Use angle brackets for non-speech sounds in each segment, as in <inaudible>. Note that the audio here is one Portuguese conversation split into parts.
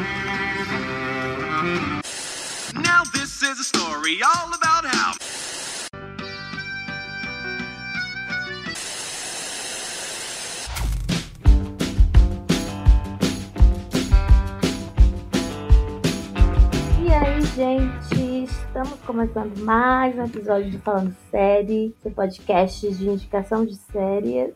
Now this is a story all about how. E aí, gente, estamos começando mais um episódio de Falando Série, seu podcast de indicação de séries.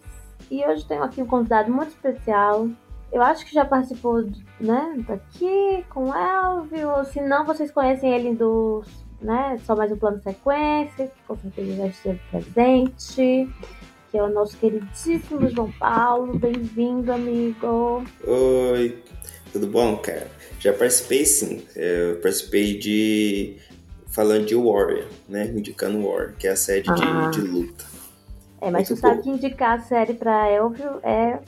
E hoje tenho aqui um convidado muito especial. Eu acho que já participou, né, daqui com o Elvio, ou se não, vocês conhecem ele do, né, só mais um plano sequência, que com certeza já esteve presente, que é o nosso queridíssimo João Paulo. Bem-vindo, amigo. Oi, tudo bom, cara? Já participei sim. Eu participei de. Falando de Warrior, né? Indicando Warrior, que é a série Ah. de, de luta. É, mas tu sabe que indicar a série pra Elvio é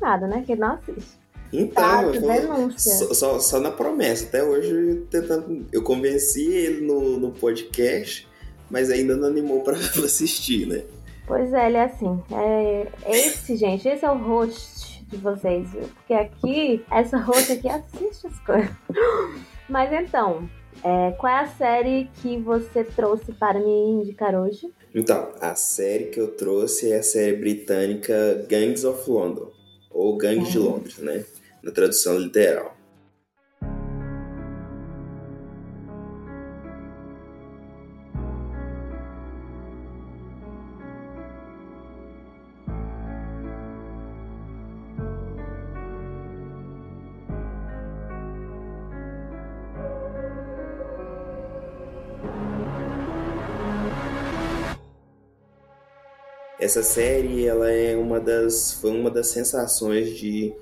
nada, né? Que ele não assiste. Então, Tá, eu vou- só, só, só na promessa. Até hoje eu tentando. Eu convenci ele no, no podcast, mas ainda não animou pra <laughs> assistir, né? Pois é, ele é assim. É, esse, gente, esse é o host de vocês, viu? Porque aqui, essa host aqui assiste as coisas. <laughs> Mas então, é, qual é a série que você trouxe para me indicar hoje? Então, a série que eu trouxe é a série britânica Gangs of London, ou Gangues de Uhum. Londres, né? Na tradução literal. Essa série, ela é uma das, foi uma das sensações de,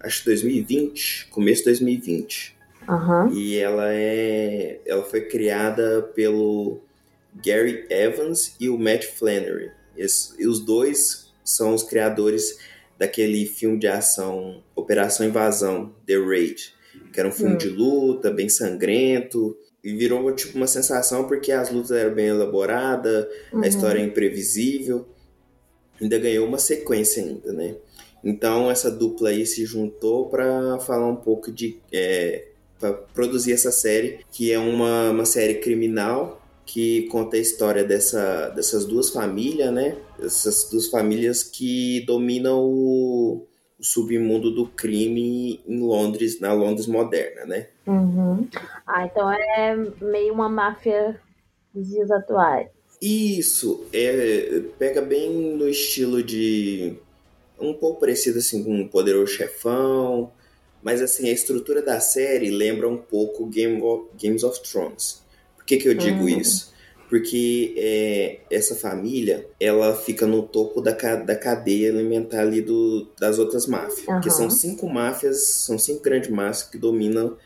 acho que 2020, começo de 2020. Aham. E ela é, ela foi criada pelo Gary Evans e o Matt Flannery. E os dois são os criadores daquele filme de ação Operação Invasão, The Raid, que era um filme Hum. de luta, bem sangrento, e virou tipo uma sensação porque as lutas eram bem elaboradas, Uhum. a história é imprevisível. Ainda ganhou uma sequência ainda, né? Então essa dupla aí se juntou para falar um pouco de é, para produzir essa série, que é uma, uma série criminal que conta a história dessa, dessas duas famílias, né? Essas duas famílias que dominam o, o submundo do crime em Londres, na Londres moderna, né? Uhum. Ah, então é meio uma máfia dos dias atuais. Isso, é, pega bem no estilo de. Um pouco parecido assim com o Poderoso Chefão, mas assim, a estrutura da série lembra um pouco Game of, Games of Thrones. Por que, que eu digo Uhum. isso? Porque é, essa família, ela fica no topo da, da cadeia alimentar ali do, das outras máfias. Porque Aham. são cinco máfias, são cinco grandes máfias que dominam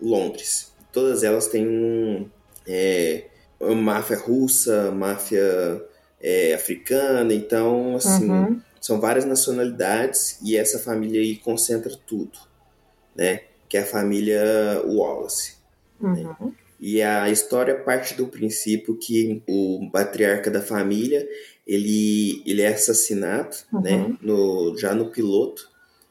Londres. Todas elas têm um. é, máfia russa, máfia é, africana, então, assim, Uhum. são várias nacionalidades e essa família aí concentra tudo, né? Que é a família Wallace. Uhum. E a história parte do princípio que o patriarca da família, ele, ele é assassinado, Uhum. né? No, já no piloto.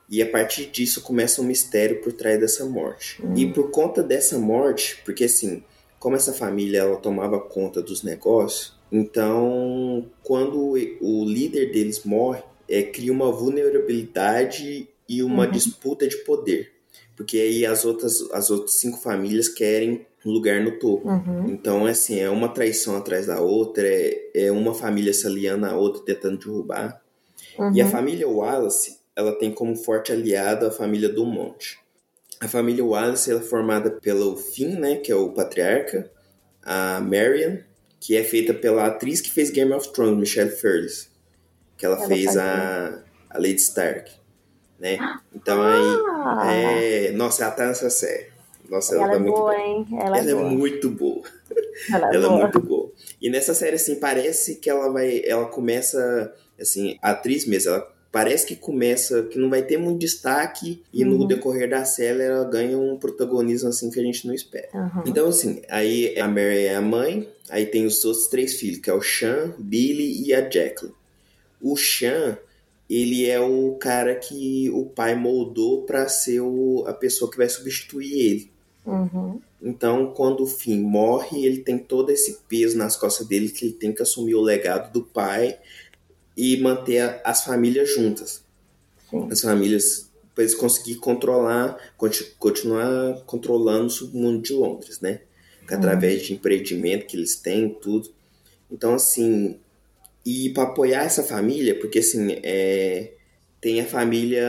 E a partir disso começa um mistério por trás dessa morte. Uhum. E por conta dessa morte, porque assim, como essa família ela tomava conta dos negócios, então quando o líder deles morre, é, cria uma vulnerabilidade e uma Uhum. disputa de poder. Porque aí as outras, as outras cinco famílias querem um lugar no topo. Uhum. Então, assim, é uma traição atrás da outra, é, é uma família se aliando à outra tentando derrubar. Uhum. E a família Wallace, ela tem como forte aliado a família Dumont. A família Wallace é formada pelo Finn, né, que é o patriarca, a Marion, que é feita pela atriz que fez Game of Thrones, Michelle Ferris, que ela, Ela fez a, a Lady Stark, né? Então aí, Ah, é, nossa, ela tá nessa série. Nossa, ela, ela tá é muito boa, boa. hein? Ela, Ela é é boa. muito boa. Ela é Ela é boa. muito boa. E nessa série, assim, parece que ela vai. Ela começa. Assim, a atriz mesmo, ela parece que começa. que não vai ter muito destaque. E Uhum. no decorrer da série ela ganha um protagonismo assim que a gente não espera. Uhum. Então, assim, aí a Mary é a mãe, aí tem os outros três filhos, que é o Sean, Billy e a Jacqueline. O Sean, ele é o cara que o pai moldou para ser o, a pessoa que vai substituir ele. Uhum. Então, quando o Finn morre, ele tem todo esse peso nas costas dele que ele tem que assumir o legado do pai e manter a, as famílias juntas. Sim. As famílias, para eles conseguir controlar, conti- continuar controlando o submundo de Londres, né? Que Através de empreendimento que eles têm, tudo. Então, assim, e para apoiar essa família, porque assim, é, tem a família,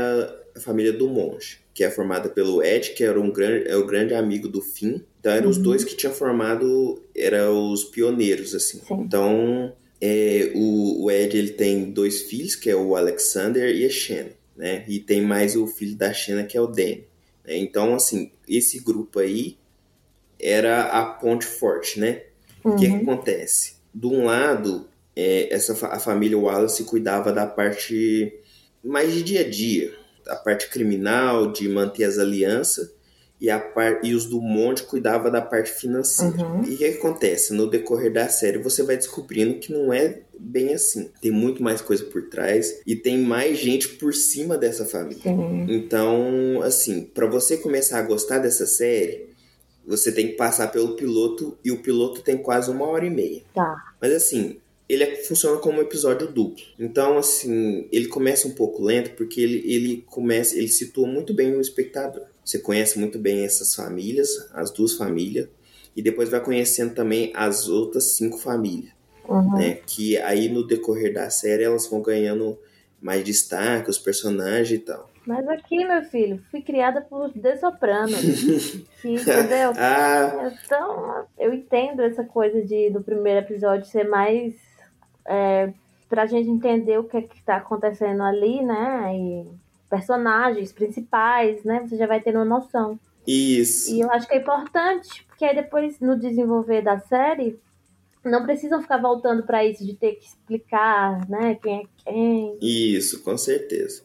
a família do monge, que é formada pelo Ed, que era um grande, é o grande amigo do Finn. Então eram os dois que tinham formado, eram os pioneiros, assim. Sim. Então, é, o, o Ed ele tem dois filhos, que é o Alexander e a Shanna, né? E tem mais o filho da Shanna, que é o Danny. né? Então, assim, esse grupo aí era a ponte forte, né? O que, que acontece? De um lado, é, essa a família Wallace cuidava da parte mais de dia a dia, da parte criminal, de manter as alianças, e, a par, e os do Monte cuidava da parte financeira. Uhum. E o que, acontece? No decorrer da série, você vai descobrindo que não é bem assim. Tem muito mais coisa por trás e tem mais gente por cima dessa família. Sim. Então, assim, para você começar a gostar dessa série, você tem que passar pelo piloto e o piloto tem quase uma hora e meia. Tá. Mas assim, ele é- funciona como um episódio duplo. Então, assim, ele começa um pouco lento porque ele, ele começa, ele situa muito bem o espectador. Você conhece muito bem essas famílias, as duas famílias, e depois vai conhecendo também as outras cinco famílias, Uhum. né? Que aí no decorrer da série elas vão ganhando mais destaque, os personagens e tal. Mas aqui, meu filho, fui criada por The Soprano. <laughs> que, entendeu? Ah, Então, eu entendo essa coisa de no primeiro episódio ser mais é, pra gente entender o que é que tá acontecendo ali, né? E personagens principais, né? Você já vai tendo uma noção. isso. E eu acho que é importante, porque aí depois, no desenvolver da série, não precisam ficar voltando pra isso de ter que explicar, né? Quem é quem. Isso, com certeza.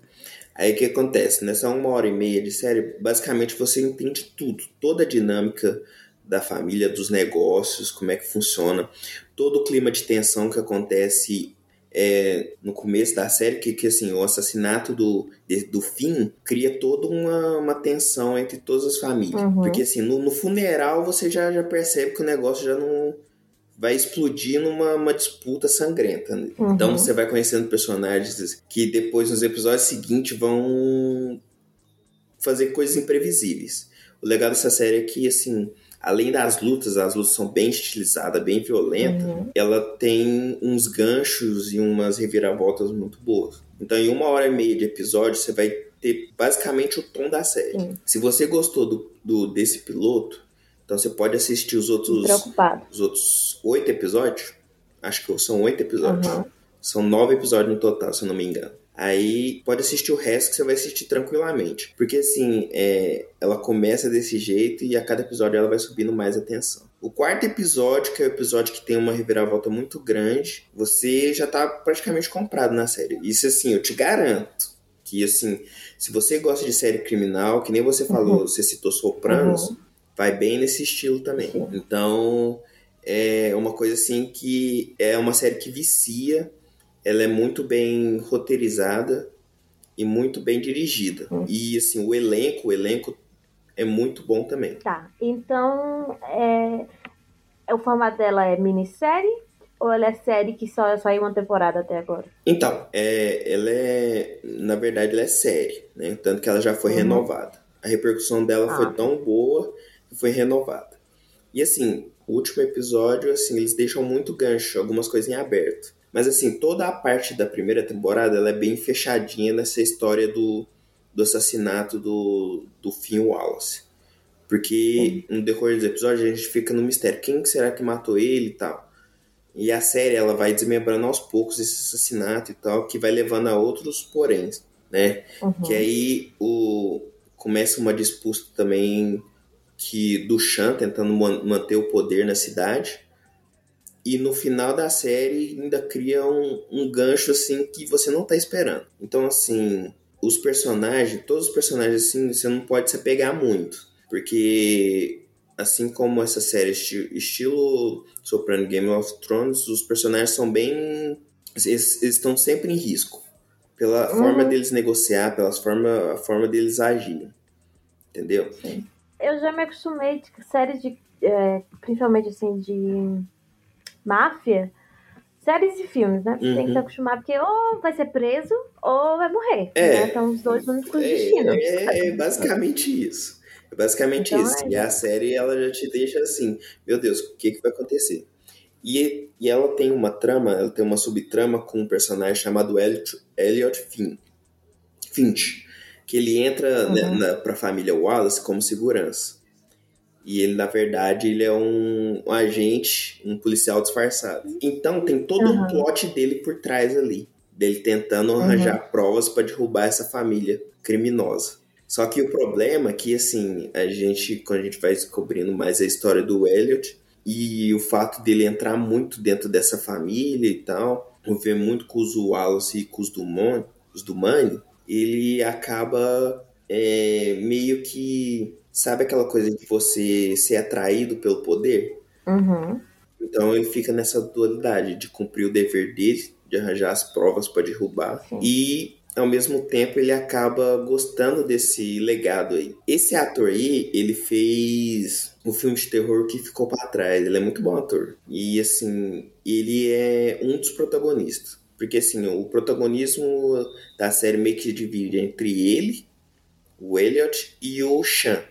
Aí o que acontece? Nessa uma hora e meia de série, basicamente você entende tudo, toda a dinâmica da família, dos negócios, como é que funciona, todo o clima de tensão que acontece é, no começo da série, que, que assim, o assassinato do, do fim cria toda uma, uma tensão entre todas as famílias. Uhum. Porque assim, no, no funeral você já, já percebe que o negócio já não vai explodir numa uma disputa sangrenta. né? Uhum. Então você vai conhecendo personagens que depois nos episódios seguintes vão fazer coisas imprevisíveis. O legal dessa série é que, assim, além das lutas, as lutas são bem estilizadas, bem violentas, Uhum. ela tem uns ganchos e umas reviravoltas muito boas. Então, em uma hora e meia de episódio, você vai ter basicamente o tom da série. Sim. Se você gostou do, do- desse piloto, então você pode assistir os outros os outros oito episódios. Acho que são oito episódios. Uhum. São nove episódios no total, se eu não me engano. Aí pode assistir o resto que você vai assistir tranquilamente. Porque assim, é, ela começa desse jeito e a cada episódio ela vai subindo mais a tensão. O quarto episódio, que é o episódio que tem uma reviravolta muito grande, você já tá praticamente comprado na série. Isso assim, eu te garanto. Que assim, se você gosta de série criminal, que nem você falou, você citou Sopranos, vai bem nesse estilo também. Então, é uma coisa assim que é uma série que vicia, ela é muito bem roteirizada e muito bem dirigida. Hum. E assim, o elenco, o elenco é muito bom também. Tá. Então, é, é- o formato dela é minissérie ou ela é série que só saiu uma temporada até agora? Então, é, ela é, na verdade, ela é série, né? Tanto que ela já foi Uhum. renovada. A repercussão dela Ah. foi tão boa que foi renovada. E assim, o último episódio, assim, eles deixam muito gancho, algumas coisas em aberto. Mas assim, toda a parte da primeira temporada, ela é bem fechadinha nessa história do, do assassinato do, do Finn Wallace. Porque no decorrer dos episódios a gente fica no mistério, quem que será que matou ele e tal. E a série ela vai desmembrando aos poucos esse assassinato e tal, que vai levando a outros poréns, né? Uhum. Que aí o, começa uma disputa também que do Chan tentando man- manter o poder na cidade. E no final da série ainda cria um, um gancho assim que você não tá esperando. Então assim, os personagens, todos os personagens assim, você não pode se apegar muito, porque assim como essa série esti- estilo Soprano Game of Thrones, os personagens são bem eles, eles estão sempre em risco pela uhum. forma deles negociar, pela forma, a forma deles agirem. Entendeu? Sim. Eu já me acostumei de séries de. É, principalmente assim, de máfia. Séries e filmes, né? Você uhum. tem que se uhum. acostumar, porque ou vai ser preso ou vai morrer. É. Né? São os dois únicos é, destinos. É, é basicamente isso. É basicamente então, isso. É. E a série, ela já te deixa assim, meu Deus, o que, que vai acontecer? E, e ela tem uma trama, ela tem uma subtrama com um personagem chamado Elliot, Elliot Finn, Finch, que ele entra uhum. né, na, pra família Wallace como segurança. E ele, na verdade, ele é um, um agente, um policial disfarçado. Então tem todo uhum. um plot dele por trás ali. Dele tentando uhum. arranjar provas para derrubar essa família criminosa. Só que o problema é que, assim, a gente, quando a gente vai descobrindo mais a história do Elliot, e o fato dele entrar muito dentro dessa família e tal, ver muito com os Wallace e com os Dumont, os Dumani, ele acaba é, meio que sabe aquela coisa de você ser atraído pelo poder? Uhum. Então ele fica nessa dualidade de cumprir o dever dele, de arranjar as provas para derrubar Sim. e ao mesmo tempo ele acaba gostando desse legado aí. Esse ator aí, ele fez um filme de terror que ficou para trás. Ele é muito bom ator. E assim, ele é um dos protagonistas. Porque assim, o protagonismo da série meio que se divide entre ele, o Elliot e o Sean,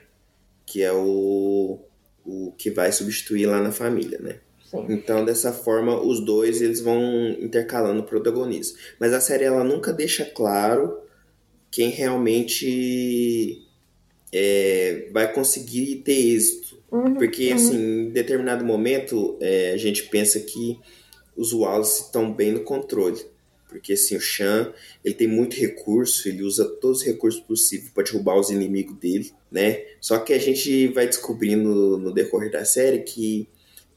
que é o, o que vai substituir lá na família, né? Sim. Então, dessa forma, os dois eles vão intercalando o protagonismo. Mas a série ela nunca deixa claro quem realmente é, vai conseguir ter êxito. Uhum, Porque, uhum. assim, em determinado momento, é, a gente pensa que os Wallace estão bem no controle. Porque, assim, o Chan, ele tem muito recurso, ele usa todos os recursos possíveis para derrubar os inimigos dele, né? Só que a gente vai descobrindo no decorrer da série que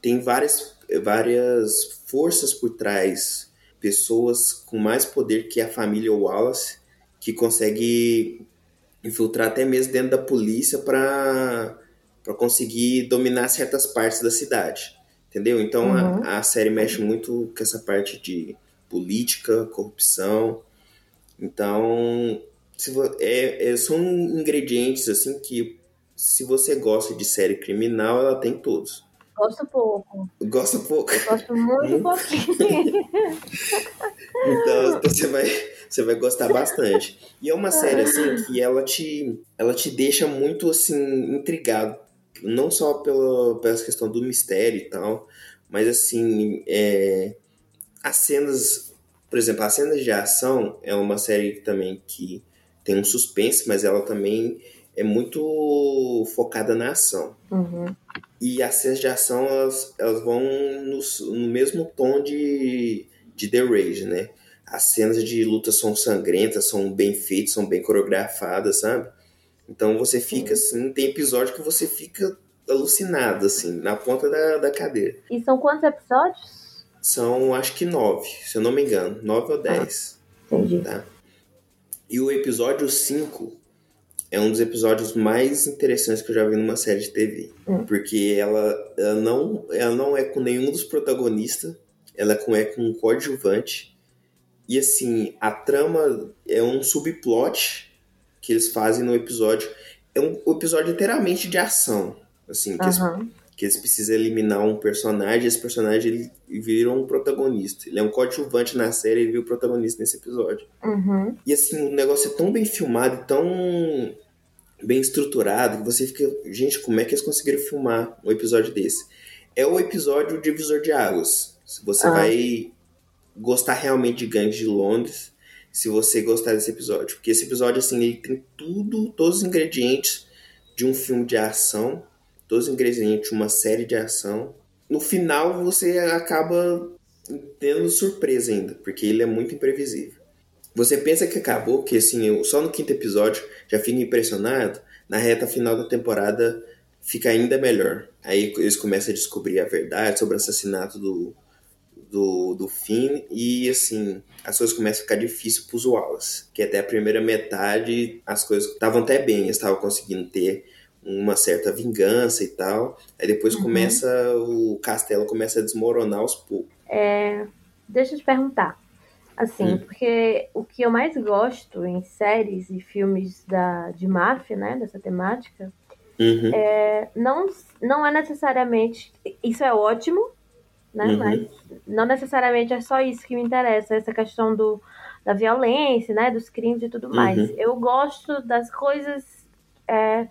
tem várias, várias forças por trás, pessoas com mais poder que a família Wallace, que consegue infiltrar até mesmo dentro da polícia para conseguir dominar certas partes da cidade. Entendeu? Então uhum. a, a série mexe muito com essa parte de política, corrupção. Então, é, é, são ingredientes assim que se você gosta de série criminal, ela tem todos. Gosto pouco. Gosto pouco. Gosto muito pouquinho. <laughs> então você vai, você vai gostar bastante. E é uma série assim que ela te, ela te deixa muito assim intrigado, não só pela, pela questão do mistério e tal, mas assim, é, as cenas, por exemplo, as cenas de ação é uma série também que tem um suspense, mas ela também é muito focada na ação. Uhum. E as cenas de ação, elas, elas vão no, no mesmo tom de, de The Rage, né? As cenas de luta são sangrentas, são bem feitas, são bem coreografadas, sabe? Então você fica assim, tem episódio que você fica alucinado, assim, na ponta da, da cadeira. E são quantos episódios? São, acho que nove, se eu não me engano. Nove ou dez. Ah. Tá? E o episódio 5 é um dos episódios mais interessantes que eu já vi numa série de TV. Hum. Porque ela, ela, não, ela não é com nenhum dos protagonistas, ela é com, é com um coadjuvante. E assim, a trama é um subplot que eles fazem no episódio. É um, um episódio inteiramente de ação. Assim, que, uhum. eles, que eles precisam eliminar um personagem, e esse personagem ele vira um protagonista. Ele é um coadjuvante na série e vira o protagonista nesse episódio. Uhum. E assim, o negócio é tão bem filmado, tão bem estruturado que você fica, gente, como é que eles conseguiram filmar um episódio desse? É o episódio Divisor de Águas. Se você ah. vai gostar realmente de Gangues de Londres, se você gostar desse episódio, porque esse episódio assim, ele tem tudo, todos os ingredientes de um filme de ação, os ingredientes uma série de ação. No final você acaba tendo surpresa ainda, porque ele é muito imprevisível. Você pensa que acabou, que assim, só no quinto episódio já fica impressionado, na reta final da temporada fica ainda melhor. Aí eles começam a descobrir a verdade sobre o assassinato do, do, do Finn e assim, as coisas começam a ficar difíceis pros Wallace. Que até a primeira metade as coisas estavam até bem, eles estavam conseguindo ter uma certa vingança e tal. Aí depois uhum. começa, o castelo começa a desmoronar aos poucos. É, deixa eu te perguntar. Assim, Hum. porque o que eu mais gosto em séries e filmes da, de máfia, né, dessa temática, Uhum, é, não, não é necessariamente. Isso é ótimo, né? Uhum. Mas não necessariamente é só isso que me interessa, essa questão do, da violência, né? Dos crimes e tudo mais. Uhum. Eu gosto das coisas é,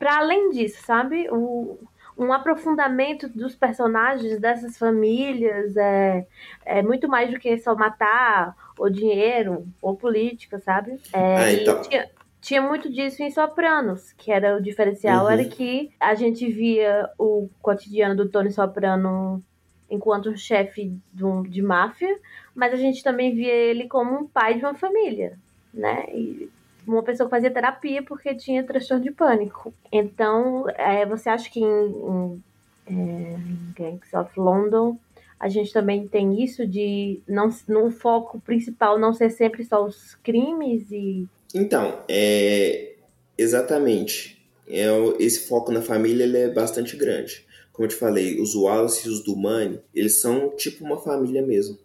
para além disso, sabe? O, um aprofundamento dos personagens dessas famílias é, é muito mais do que só matar ou dinheiro ou política, sabe? É, e então. tinha, tinha muito disso em Sopranos, que era o diferencial, Uhum. era que a gente via o cotidiano do Tony Soprano enquanto chefe de, de máfia, mas a gente também via ele como um pai de uma família, né? E uma pessoa que fazia terapia porque tinha transtorno de pânico. Então, é, você acha que em, em, é, Gangs of London a gente também tem isso de não no foco principal não ser sempre só os crimes e Então, é, exatamente. É, esse foco na família ele é bastante grande. Como eu te falei, os Wallace e os Dumani, eles são tipo uma família mesmo.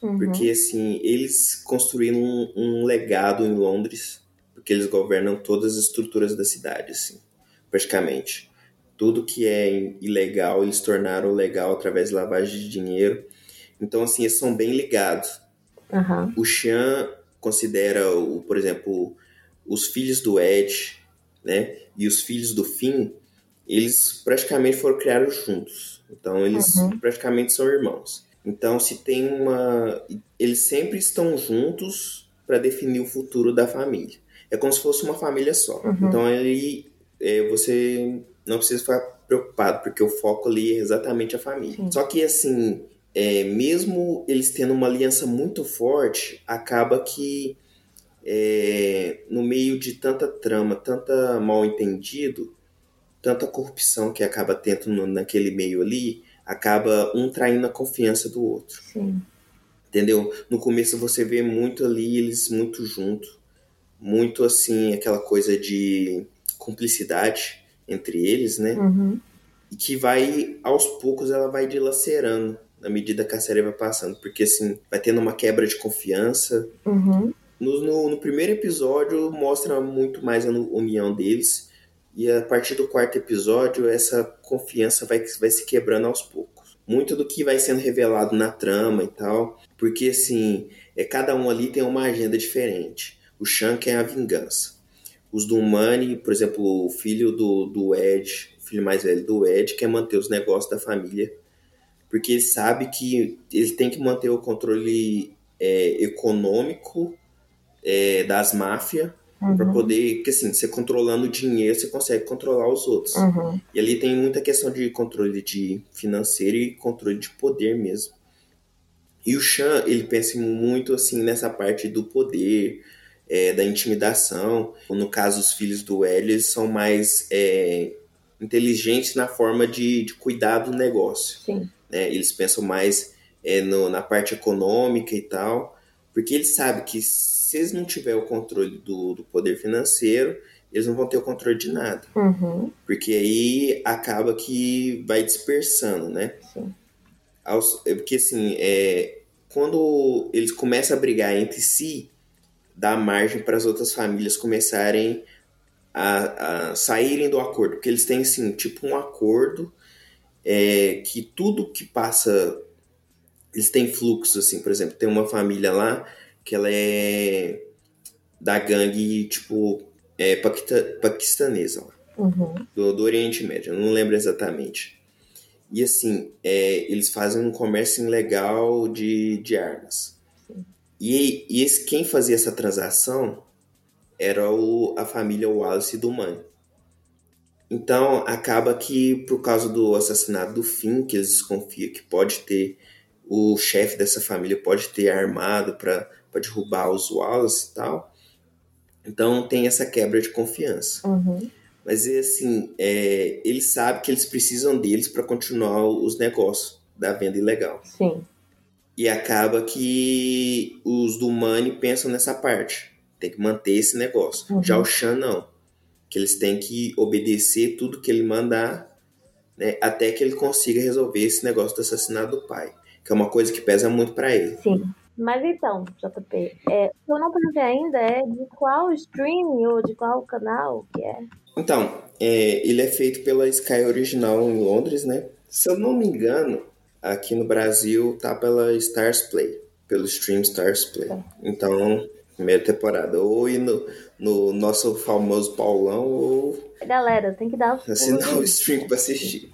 Uhum. Porque, assim, eles construíram um, um legado em Londres, porque eles governam todas as estruturas da cidade, assim, praticamente. Tudo que é ilegal, eles tornaram legal através de lavagem de dinheiro. Então, assim, eles são bem ligados. Aham. O Sean considera, o, por exemplo, os filhos do Ed, né, e os filhos do Finn, eles praticamente foram criados juntos. Então, eles Uhum. praticamente são irmãos. Então, se tem uma. Eles sempre estão juntos para definir o futuro da família. É como se fosse uma família só. Uhum. Então, ali é, você não precisa ficar preocupado, porque o foco ali é exatamente a família. Sim. Só que, assim, é, mesmo eles tendo uma aliança muito forte, acaba que é, no meio de tanta trama, tanta mal entendido, tanta corrupção que acaba tendo no- naquele meio ali, acaba um traindo a confiança do outro. Sim. Entendeu? No começo você vê muito ali eles muito juntos, muito assim aquela coisa de cumplicidade entre eles, né? Uhum. E que vai aos poucos ela vai dilacerando na medida que a série vai passando, porque assim vai tendo uma quebra de confiança. Uhum. No, no, no primeiro episódio mostra muito mais a união deles e a partir do quarto episódio essa confiança vai, vai se quebrando aos poucos. Muito do que vai sendo revelado na trama e tal, porque assim é cada um ali tem uma agenda diferente. O Sean quer a vingança. Os do Money, por exemplo, o filho do, do Ed, o filho mais velho do Ed, quer manter os negócios da família, porque ele sabe que ele tem que manter o controle é, econômico é, das máfias para Uhum. poder, porque assim, você controlando o dinheiro, você consegue controlar os outros. Uhum. E ali tem muita questão de controle de financeiro e controle de poder mesmo. E o Chan, ele pensa muito assim nessa parte do poder, é, da intimidação. No caso, os filhos do Hélio, eles são mais é, inteligentes na forma de, de cuidar do negócio. Sim. né? Eles pensam mais é, no- na parte econômica e tal, porque eles sabem que se eles não tiverem o controle do, do poder financeiro, eles não vão ter o controle de nada. Uhum. Porque aí acaba que vai dispersando, né? Sim. É porque assim, é, quando eles começam a brigar entre si, dá margem para as outras famílias começarem a, a saírem do acordo. Porque eles têm assim, tipo um acordo é, que tudo que passa. Eles têm fluxo, assim, por exemplo, tem uma família lá que ela é da gangue, tipo, é, paquita- paquistanesa Uhum. do, do Oriente Médio, não lembro exatamente. E assim, é, eles fazem um comércio ilegal de, de armas. E, e esse, quem fazia essa transação era o, a família Wallace do Mãe. Então acaba que por causa do assassinato do Finn, que eles desconfiam que pode ter o chefe dessa família pode ter armado para derrubar os Wallace e tal. Então tem essa quebra de confiança. Uhum. Mas é assim, é, eles sabem que eles precisam deles para continuar os negócios da venda ilegal. Sim. E acaba que os do Money pensam nessa parte. Tem que manter esse negócio. Uhum. Já o Chan não. Que eles têm que obedecer tudo que ele mandar, né, até que ele consiga resolver esse negócio do assassinato do pai. Que é uma coisa que pesa muito para ele. Sim. Mas então, JP, é, eu não perguntei ainda é de qual streaming ou de qual canal que é. Então, é, ele é feito pela Sky Original em Londres, né? Se eu não me engano, aqui no Brasil tá pela Stars Play, pelo stream Stars Play. Tá. Então, primeira temporada. Ou ir no, no nosso famoso Paulão, ou Galera, tem que dar assinar o stream pra assistir.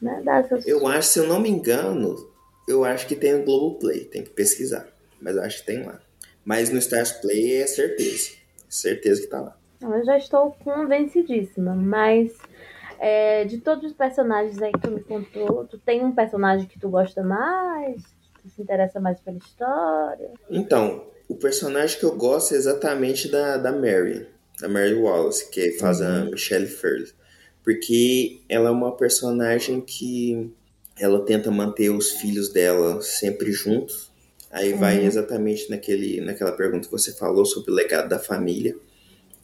né? Seus... Eu acho, se eu não me engano, eu acho que tem no Globoplay, tem que pesquisar. Mas eu acho que tem lá. Mas no Stars Play é certeza. Certeza que tá lá. Eu já estou convencidíssima, mas é, de todos os personagens aí que tu me contou, tu tem um personagem que tu gosta mais? Tu se interessa mais pela história? Então, o personagem que eu gosto é exatamente da, da Mary, da Mary Wallace, que faz a Michelle Fairley. Porque ela é uma personagem que ela tenta manter os filhos dela sempre juntos. Aí vai exatamente naquele, naquela pergunta que você falou sobre o legado da família.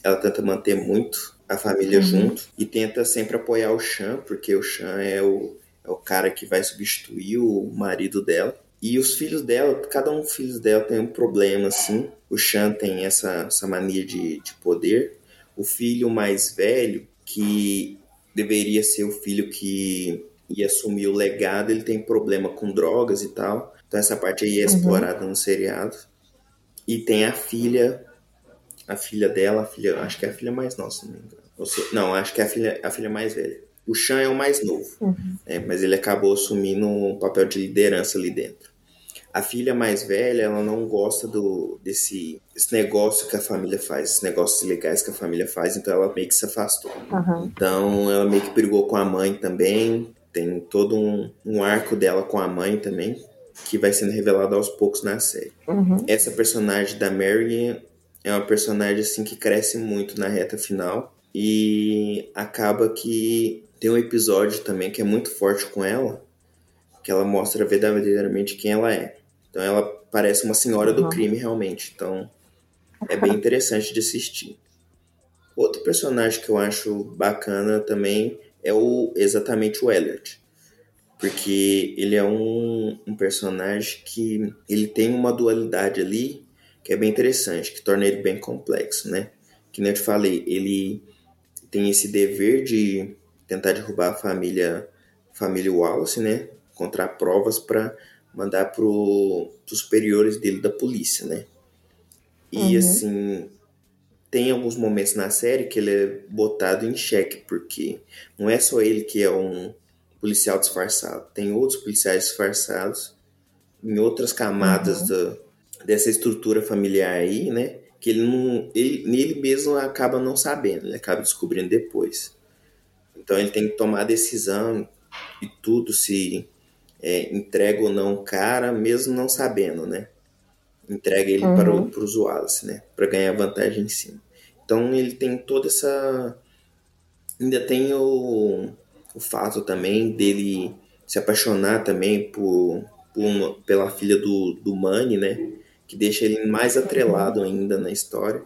Ela tenta manter muito a família junto e tenta sempre apoiar o Chan, porque o Chan é o, é o cara que vai substituir o marido dela. E os filhos dela, cada um dos filhos dela tem um problema, assim. O Chan tem essa, essa mania de, de poder. O filho mais velho, que deveria ser o filho que ia assumir o legado, ele tem problema com drogas e tal. Então essa parte aí é explorada no seriado. E tem a filha, a filha dela, a filha, acho que é a filha mais nova, se não me engano. Não, acho que é a filha, a filha mais velha. O Chan é o mais novo, né, mas ele acabou assumindo um papel de liderança ali dentro. A filha mais velha, ela não gosta do desse esse negócio que a família faz, esses negócios ilegais que a família faz, então ela meio que se afastou. Aham. Então ela meio que brigou com a mãe também. Tem todo um, um arco dela com a mãe também, que vai sendo revelado aos poucos na série. Uhum. Essa personagem da Mary é uma personagem assim que cresce muito na reta final e acaba que tem um episódio também que é muito forte com ela, que ela mostra verdadeiramente quem ela é. Então ela parece uma senhora do Uhum. crime realmente. Então é bem <laughs> interessante de assistir. Outro personagem que eu acho bacana também é o exatamente o Elliot. Porque ele é um, um personagem que ele tem uma dualidade ali que é bem interessante, que torna ele bem complexo, né? Que nem eu te falei, ele tem esse dever de tentar derrubar a família, família Wallace, né? Encontrar provas para mandar pro, pros superiores dele da polícia, né? E Uhum. assim, tem alguns momentos na série que ele é botado em xeque, porque não é só ele que é um policial disfarçado, tem outros policiais disfarçados em outras camadas da, dessa estrutura familiar aí, né? Que ele não. Ele, nele mesmo acaba não sabendo, ele acaba descobrindo depois. Então ele tem que tomar a decisão e tudo se é, entrega ou não o cara, mesmo não sabendo, né? Entrega ele para, o, para os Wallace, né? Para ganhar vantagem em cima. Então ele tem toda essa. Ainda tem o, o fato também dele se apaixonar também por, por uma- pela filha do, do Manny, né? Que deixa ele mais atrelado ainda na história.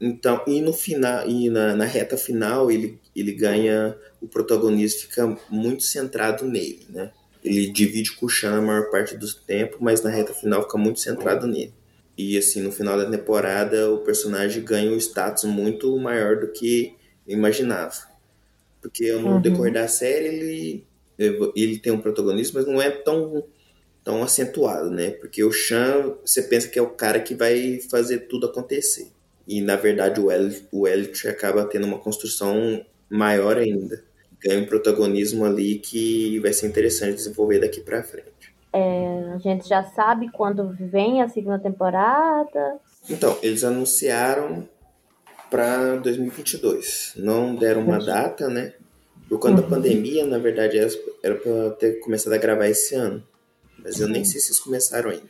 Então, e no final, e na, na reta final, ele, ele ganha. O protagonismo fica muito centrado nele, né? Ele divide com o Sean a maior parte do tempo, mas na reta final fica muito centrado nele. E assim, no final da temporada, o personagem ganha um status muito maior do que eu imaginava. Porque no Uhum. decorrer da série, ele, ele tem um protagonismo, mas não é tão, tão acentuado, né? Porque o Sean, você pensa que é o cara que vai fazer tudo acontecer. E na verdade o Elliot, o Elliot acaba tendo uma construção maior ainda. Ganha um protagonismo ali que vai ser interessante desenvolver daqui pra frente. A gente já sabe quando vem a segunda temporada. Então, eles anunciaram para 2022. Não deram uma data, né? Por conta da pandemia, na verdade, era- era para ter começado a gravar esse ano. Mas eu nem sei se eles começaram ainda.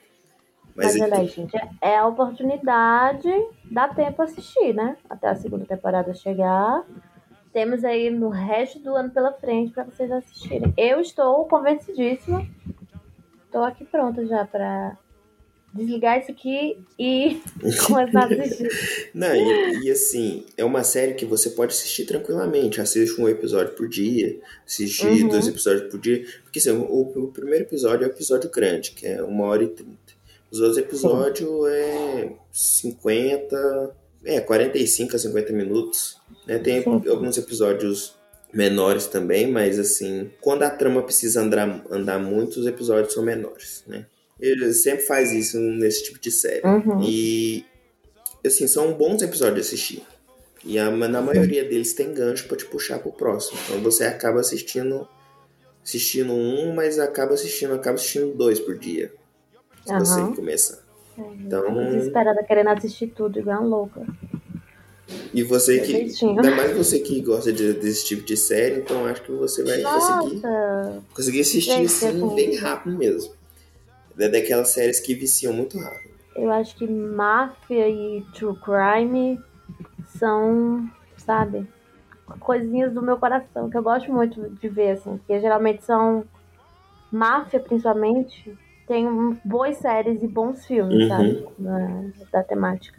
Mas, Mas olha aí, gente, é a oportunidade, dá tempo assistir, né? Até a segunda temporada chegar. Temos aí no resto do ano pela frente para vocês assistirem. Eu estou convencidíssima. Estou aqui pronta já para desligar isso aqui e <laughs> começar a assistir. Não, e, e assim, é uma série que você pode assistir tranquilamente. Assiste um episódio por dia, assiste Uhum. dois episódios por dia. Porque assim, o, o primeiro episódio é um episódio grande, que é uma hora e trinta. Os outros episódios é 50, é 45 a 50 minutos. Né? Tem Sim. alguns episódios menores também, mas assim, quando a trama precisa andar, andar muito, os episódios são menores, né? Ele sempre faz isso nesse tipo de série. Uhum. E assim, são bons episódios de assistir. E a, na maioria deles tem gancho pra te puxar pro próximo. Então você acaba assistindo assistindo um, mas acaba assistindo, acaba assistindo dois por dia. Se Aham. você começar. Então, Desesperada, querendo assistir tudo, igual uma louca. e você que. Ainda mais você que gosta de- desse tipo de série, então acho que você vai conseguir, Nossa! conseguir assistir Gente, assim, assim- bem rápido mesmo. É daquelas séries que viciam muito rápido. Eu acho que máfia e true crime são, sabe, coisinhas do meu coração, que eu gosto muito de ver, assim, porque geralmente são máfia, principalmente, tem boas séries e bons filmes, Uhum. sabe, da, da temática.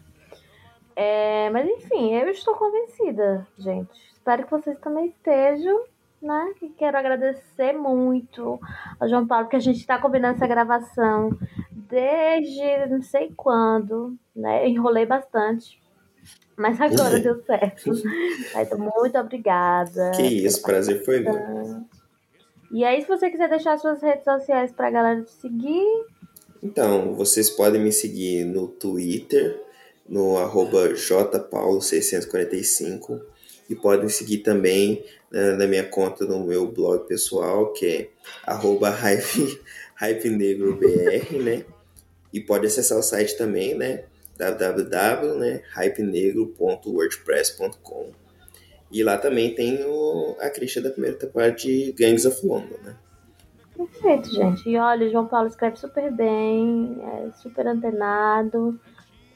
É, mas enfim, eu estou convencida, gente. Espero que vocês também estejam, né? E quero agradecer muito ao João Paulo, que a gente está combinando essa gravação desde não sei quando, né? Eu enrolei bastante. Mas agora deu certo. <laughs> Então, muito obrigada. que isso, prazer foi meu. E aí, se você quiser deixar suas redes sociais pra galera te seguir, Então, vocês podem me seguir no Twitter, no arroba jpaulo645 e podem seguir também né, na minha conta no meu blog pessoal, que é arroba hype, <laughs> hypenegrobr, né? E pode acessar o site também, né? www.hypenegro.wordpress.com E lá também tem o, a crítica da primeira temporada de Gangs of London, né? perfeito, gente. E olha, o João Paulo escreve super bem, é super antenado.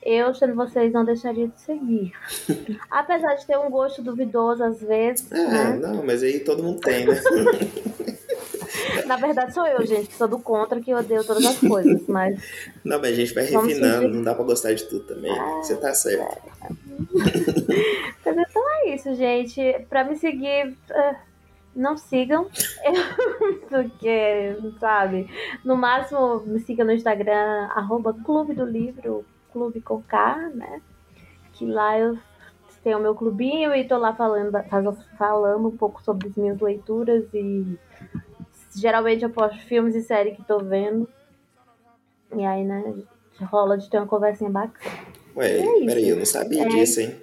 Eu, sendo vocês, não deixaria de seguir. <laughs> Apesar de ter um gosto duvidoso às vezes, Ah, né? não, mas aí todo mundo tem, né? <laughs> Na verdade, sou eu, gente, que sou do contra, que odeio todas as coisas. Mas <laughs> Não, mas a gente vai refinando, não dá pra gostar de tudo também. Você tá certo. Mas então é isso, gente. Pra me seguir, eh, não sigam. Porque, sabe? No máximo, me siga no Instagram, arroba Clube do Livro, clube com K, né? Que lá eu tenho o meu clubinho e tô lá falando, falando um pouco sobre as minhas leituras e geralmente eu posto filmes e séries que tô vendo. E aí, né, rola de ter uma conversinha bacana. Ué, É isso. peraí, eu não sabia É. disso, hein?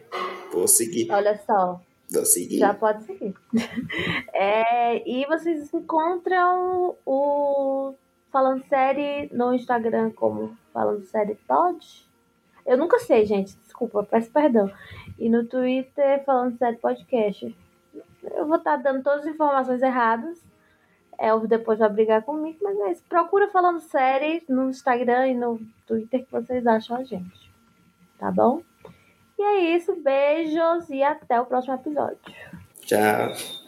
Vou seguir. Olha só. Vou seguir. Já pode seguir. <laughs> É, e vocês encontram o Falando Série no Instagram como Falando Série Pod. Eu nunca sei, gente. Desculpa, peço perdão. E no Twitter, Falando Série Podcast. Eu vou estar dando todas as informações erradas. Elvio depois vai brigar comigo, mas é isso. Procura Falando Série no Instagram e no Twitter que vocês acham a gente. Tá bom? E é isso. Beijos e até o próximo episódio. Tchau.